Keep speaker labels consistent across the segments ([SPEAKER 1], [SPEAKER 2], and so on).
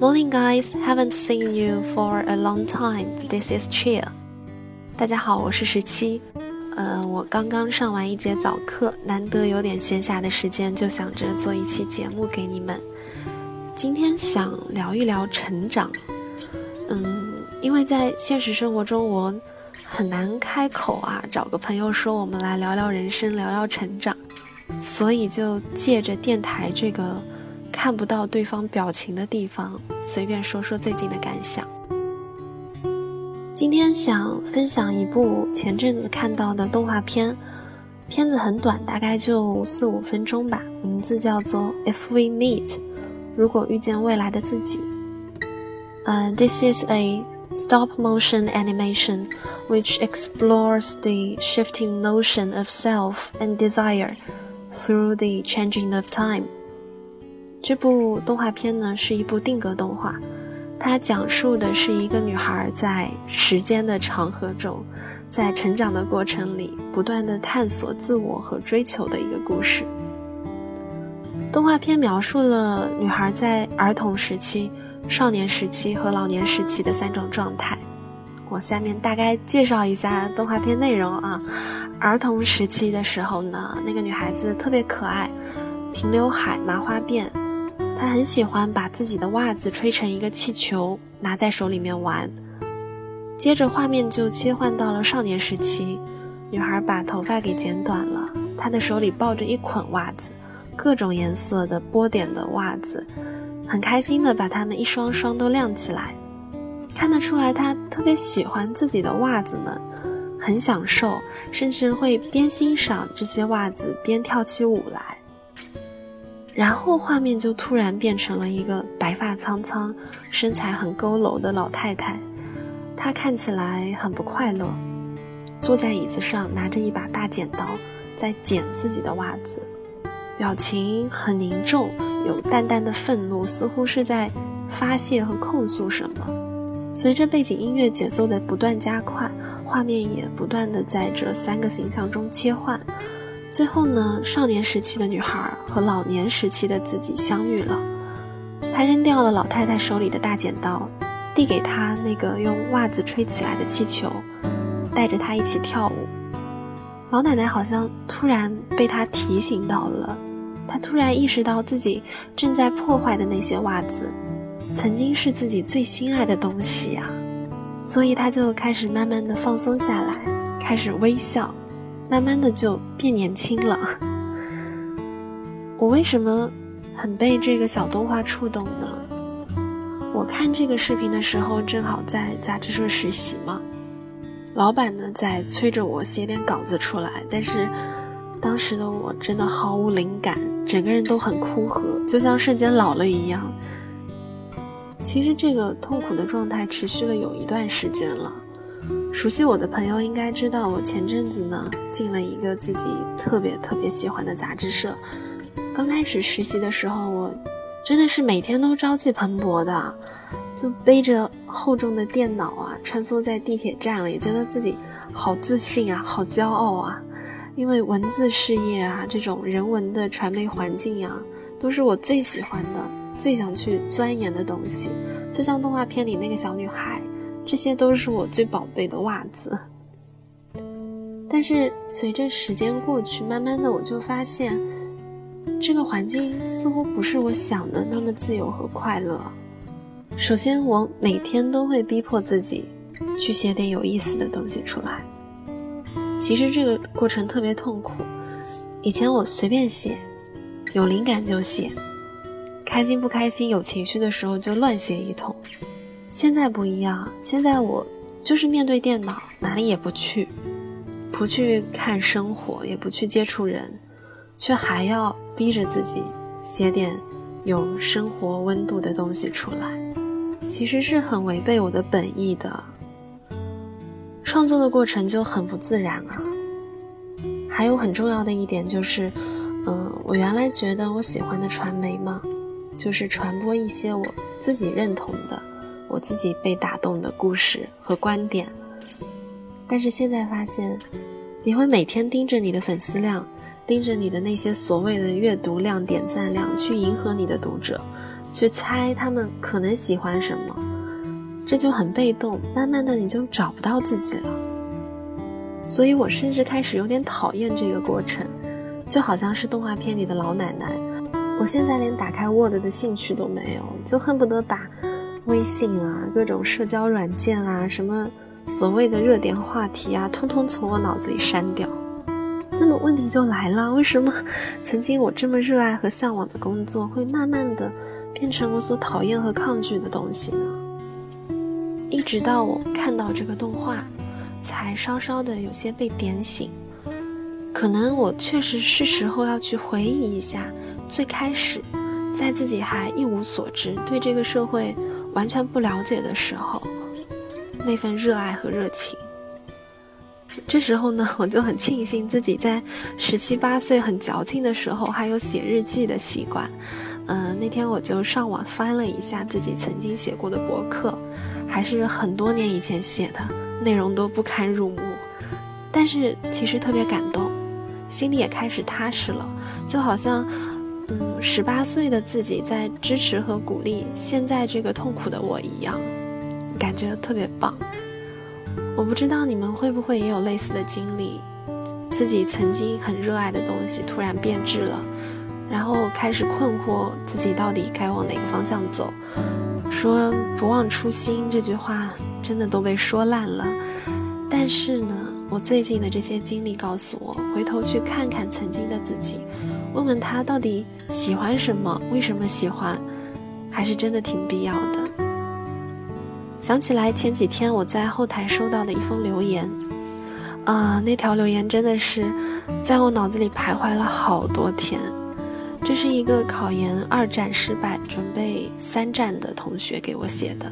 [SPEAKER 1] Morning, guys. Haven't seen you for a long time. This is Cheer. 大家好，我是十七。呃，我刚刚上完一节早课，难得有点闲暇的时间，就想着做一期节目给你们。今天想聊一聊成长。嗯，因为在现实生活中，我很难开口啊，找个朋友说我们来聊聊人生，聊聊成长，所以就借着电台这个。看不到对方表情的地方，随便说说最近的感想。今天想分享一部前阵子看到的动画片，片子很短，大概就四五分钟吧，名字叫做《If We Meet》，如果遇见未来的自己。呃，This is a stop-motion animation which explores the shifting notion of self and desire through the changing of time. 这部动画片呢是一部定格动画，它讲述的是一个女孩在时间的长河中，在成长的过程里不断的探索自我和追求的一个故事。动画片描述了女孩在儿童时期、少年时期和老年时期的三种状态。我下面大概介绍一下动画片内容啊。儿童时期的时候呢，那个女孩子特别可爱，平刘海、麻花辫。他很喜欢把自己的袜子吹成一个气球，拿在手里面玩。接着画面就切换到了少年时期，女孩把头发给剪短了，她的手里抱着一捆袜子，各种颜色的波点的袜子，很开心的把它们一双双都晾起来。看得出来，她特别喜欢自己的袜子们，很享受，甚至会边欣赏这些袜子边跳起舞来。然后画面就突然变成了一个白发苍苍、身材很佝偻的老太太，她看起来很不快乐，坐在椅子上拿着一把大剪刀在剪自己的袜子，表情很凝重，有淡淡的愤怒，似乎是在发泄和控诉什么。随着背景音乐节奏的不断加快，画面也不断的在这三个形象中切换。最后呢，少年时期的女孩和老年时期的自己相遇了。她扔掉了老太太手里的大剪刀，递给她那个用袜子吹起来的气球，带着她一起跳舞。老奶奶好像突然被她提醒到了，她突然意识到自己正在破坏的那些袜子，曾经是自己最心爱的东西呀。所以她就开始慢慢的放松下来，开始微笑。慢慢的就变年轻了。我为什么很被这个小动画触动呢？我看这个视频的时候，正好在杂志社实习嘛。老板呢在催着我写点稿子出来，但是当时的我真的毫无灵感，整个人都很枯涸，就像瞬间老了一样。其实这个痛苦的状态持续了有一段时间了。熟悉我的朋友应该知道，我前阵子呢进了一个自己特别特别喜欢的杂志社。刚开始实习的时候，我真的是每天都朝气蓬勃的，就背着厚重的电脑啊，穿梭在地铁站里，觉得自己好自信啊，好骄傲啊。因为文字事业啊，这种人文的传媒环境啊，都是我最喜欢的、最想去钻研的东西。就像动画片里那个小女孩。这些都是我最宝贝的袜子，但是随着时间过去，慢慢的我就发现，这个环境似乎不是我想的那么自由和快乐。首先，我每天都会逼迫自己去写点有意思的东西出来，其实这个过程特别痛苦。以前我随便写，有灵感就写，开心不开心、有情绪的时候就乱写一通。现在不一样，现在我就是面对电脑，哪里也不去，不去看生活，也不去接触人，却还要逼着自己写点有生活温度的东西出来，其实是很违背我的本意的。创作的过程就很不自然啊。还有很重要的一点就是，嗯，我原来觉得我喜欢的传媒嘛，就是传播一些我自己认同的。我自己被打动的故事和观点，但是现在发现，你会每天盯着你的粉丝量，盯着你的那些所谓的阅读量、点赞量，去迎合你的读者，去猜他们可能喜欢什么，这就很被动。慢慢的，你就找不到自己了。所以我甚至开始有点讨厌这个过程，就好像是动画片里的老奶奶。我现在连打开 Word 的兴趣都没有，就恨不得把微信啊、各种社交软件啊、什么所谓的热点话题啊，通通从我脑子里删掉。那么问题就来了，为什么曾经我这么热爱和向往的工作，会慢慢的？变成我所讨厌和抗拒的东西呢？一直到我看到这个动画，才稍稍的有些被点醒。可能我确实是时候要去回忆一下，最开始在自己还一无所知、对这个社会完全不了解的时候，那份热爱和热情。这时候呢，我就很庆幸自己在十七八岁很矫情的时候，还有写日记的习惯。嗯，那天我就上网翻了一下自己曾经写过的博客，还是很多年以前写的，内容都不堪入目，但是其实特别感动，心里也开始踏实了，就好像，嗯，十八岁的自己在支持和鼓励现在这个痛苦的我一样，感觉特别棒。我不知道你们会不会也有类似的经历，自己曾经很热爱的东西突然变质了。然后开始困惑自己到底该往哪个方向走，说不忘初心这句话真的都被说烂了。但是呢，我最近的这些经历告诉我，回头去看看曾经的自己，问问他到底喜欢什么，为什么喜欢，还是真的挺必要的。想起来前几天我在后台收到的一封留言，啊，那条留言真的是在我脑子里徘徊了好多天。这是一个考研二战失败、准备三战的同学给我写的。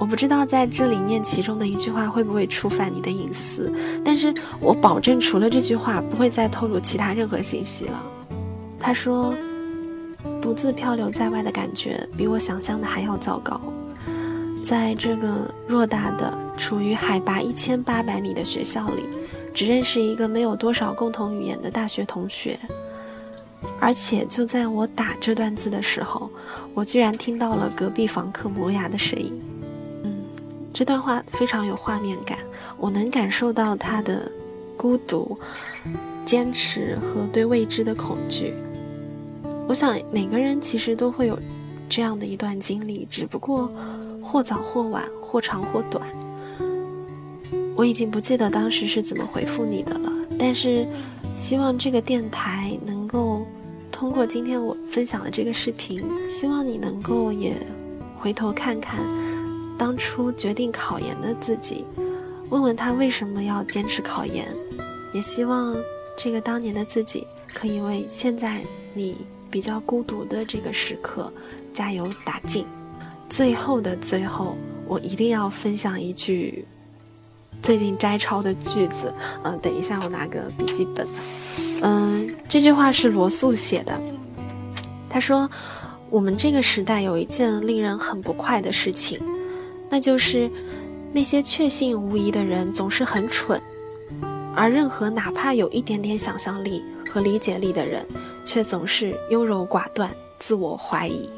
[SPEAKER 1] 我不知道在这里念其中的一句话会不会触犯你的隐私，但是我保证除了这句话，不会再透露其他任何信息了。他说：“独自漂流在外的感觉比我想象的还要糟糕，在这个偌大的、处于海拔一千八百米的学校里，只认识一个没有多少共同语言的大学同学。”而且就在我打这段字的时候，我居然听到了隔壁房客磨牙的声音。嗯，这段话非常有画面感，我能感受到他的孤独、坚持和对未知的恐惧。我想每个人其实都会有这样的一段经历，只不过或早或晚，或长或短。我已经不记得当时是怎么回复你的了，但是希望这个电台能够。通过今天我分享的这个视频，希望你能够也回头看看当初决定考研的自己，问问他为什么要坚持考研，也希望这个当年的自己可以为现在你比较孤独的这个时刻加油打劲。最后的最后，我一定要分享一句最近摘抄的句子，嗯，等一下我拿个笔记本。嗯，这句话是罗素写的。他说：“我们这个时代有一件令人很不快的事情，那就是那些确信无疑的人总是很蠢，而任何哪怕有一点点想象力和理解力的人，却总是优柔寡断、自我怀疑。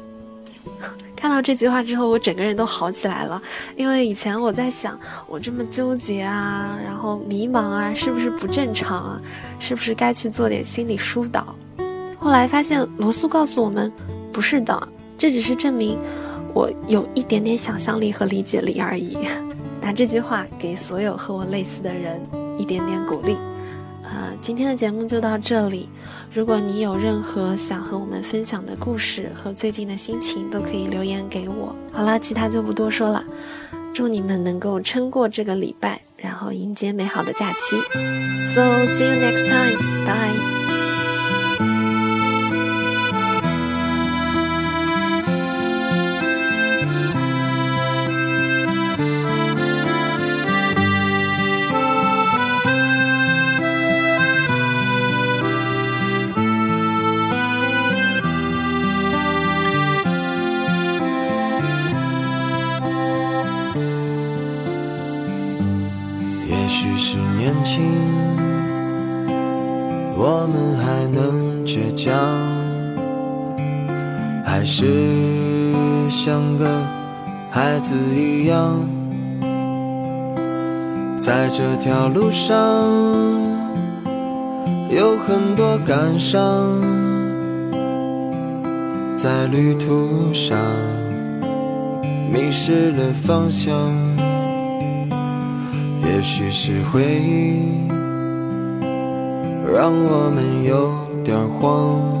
[SPEAKER 1] ”看到这句话之后，我整个人都好起来了。因为以前我在想，我这么纠结啊，然后迷茫啊，是不是不正常啊？是不是该去做点心理疏导？后来发现，罗素告诉我们，不是的，这只是证明我有一点点想象力和理解力而已。拿这句话给所有和我类似的人一点点鼓励。今天的节目就到这里。如果你有任何想和我们分享的故事和最近的心情，都可以留言给我。好了，其他就不多说了。祝你们能够撑过这个礼拜，然后迎接美好的假期。So see you next time. Bye.
[SPEAKER 2] 是像个孩子一样，在这条路上有很多感伤，在旅途上迷失了方向，也许是回忆让我们有点慌。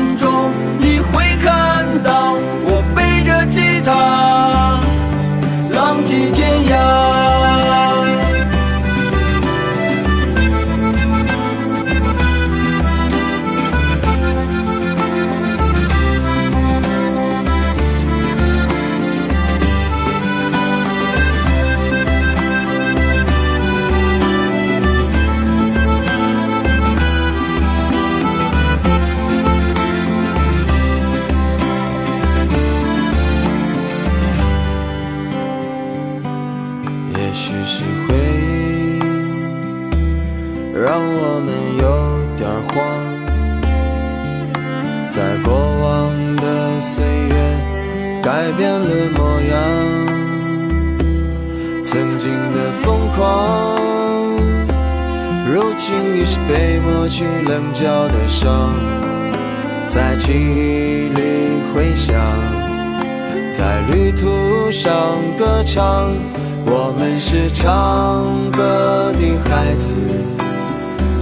[SPEAKER 3] 让我们有点慌，在过往的岁月
[SPEAKER 2] 改变了模样，曾经的疯狂，如今已是被抹去棱角的伤，在记忆里回响，在旅途上歌唱。我们是唱歌的孩子，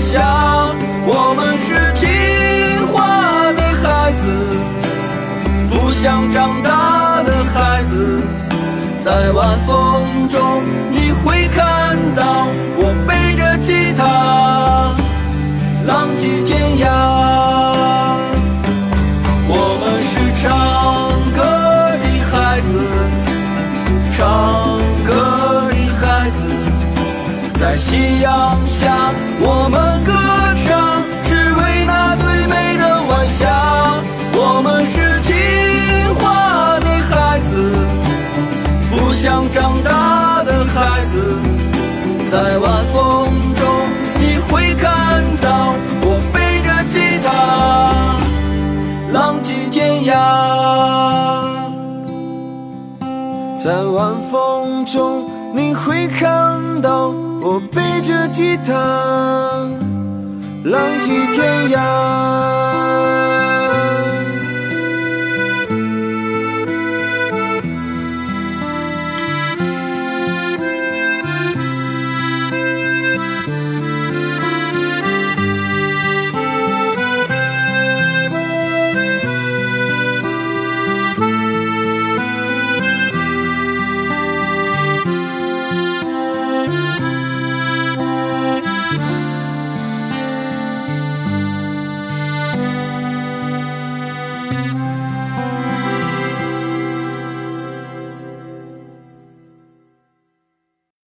[SPEAKER 3] 想。我们是听话的孩子，不想长大的孩子。在晚风中，我们歌唱，只为那最美的晚霞。我们是听话的孩子，不想长大的孩子。在晚风中，你会看到我背着吉他，浪迹天涯。
[SPEAKER 2] 在晚风中，你会看到我背着吉他，浪迹天涯。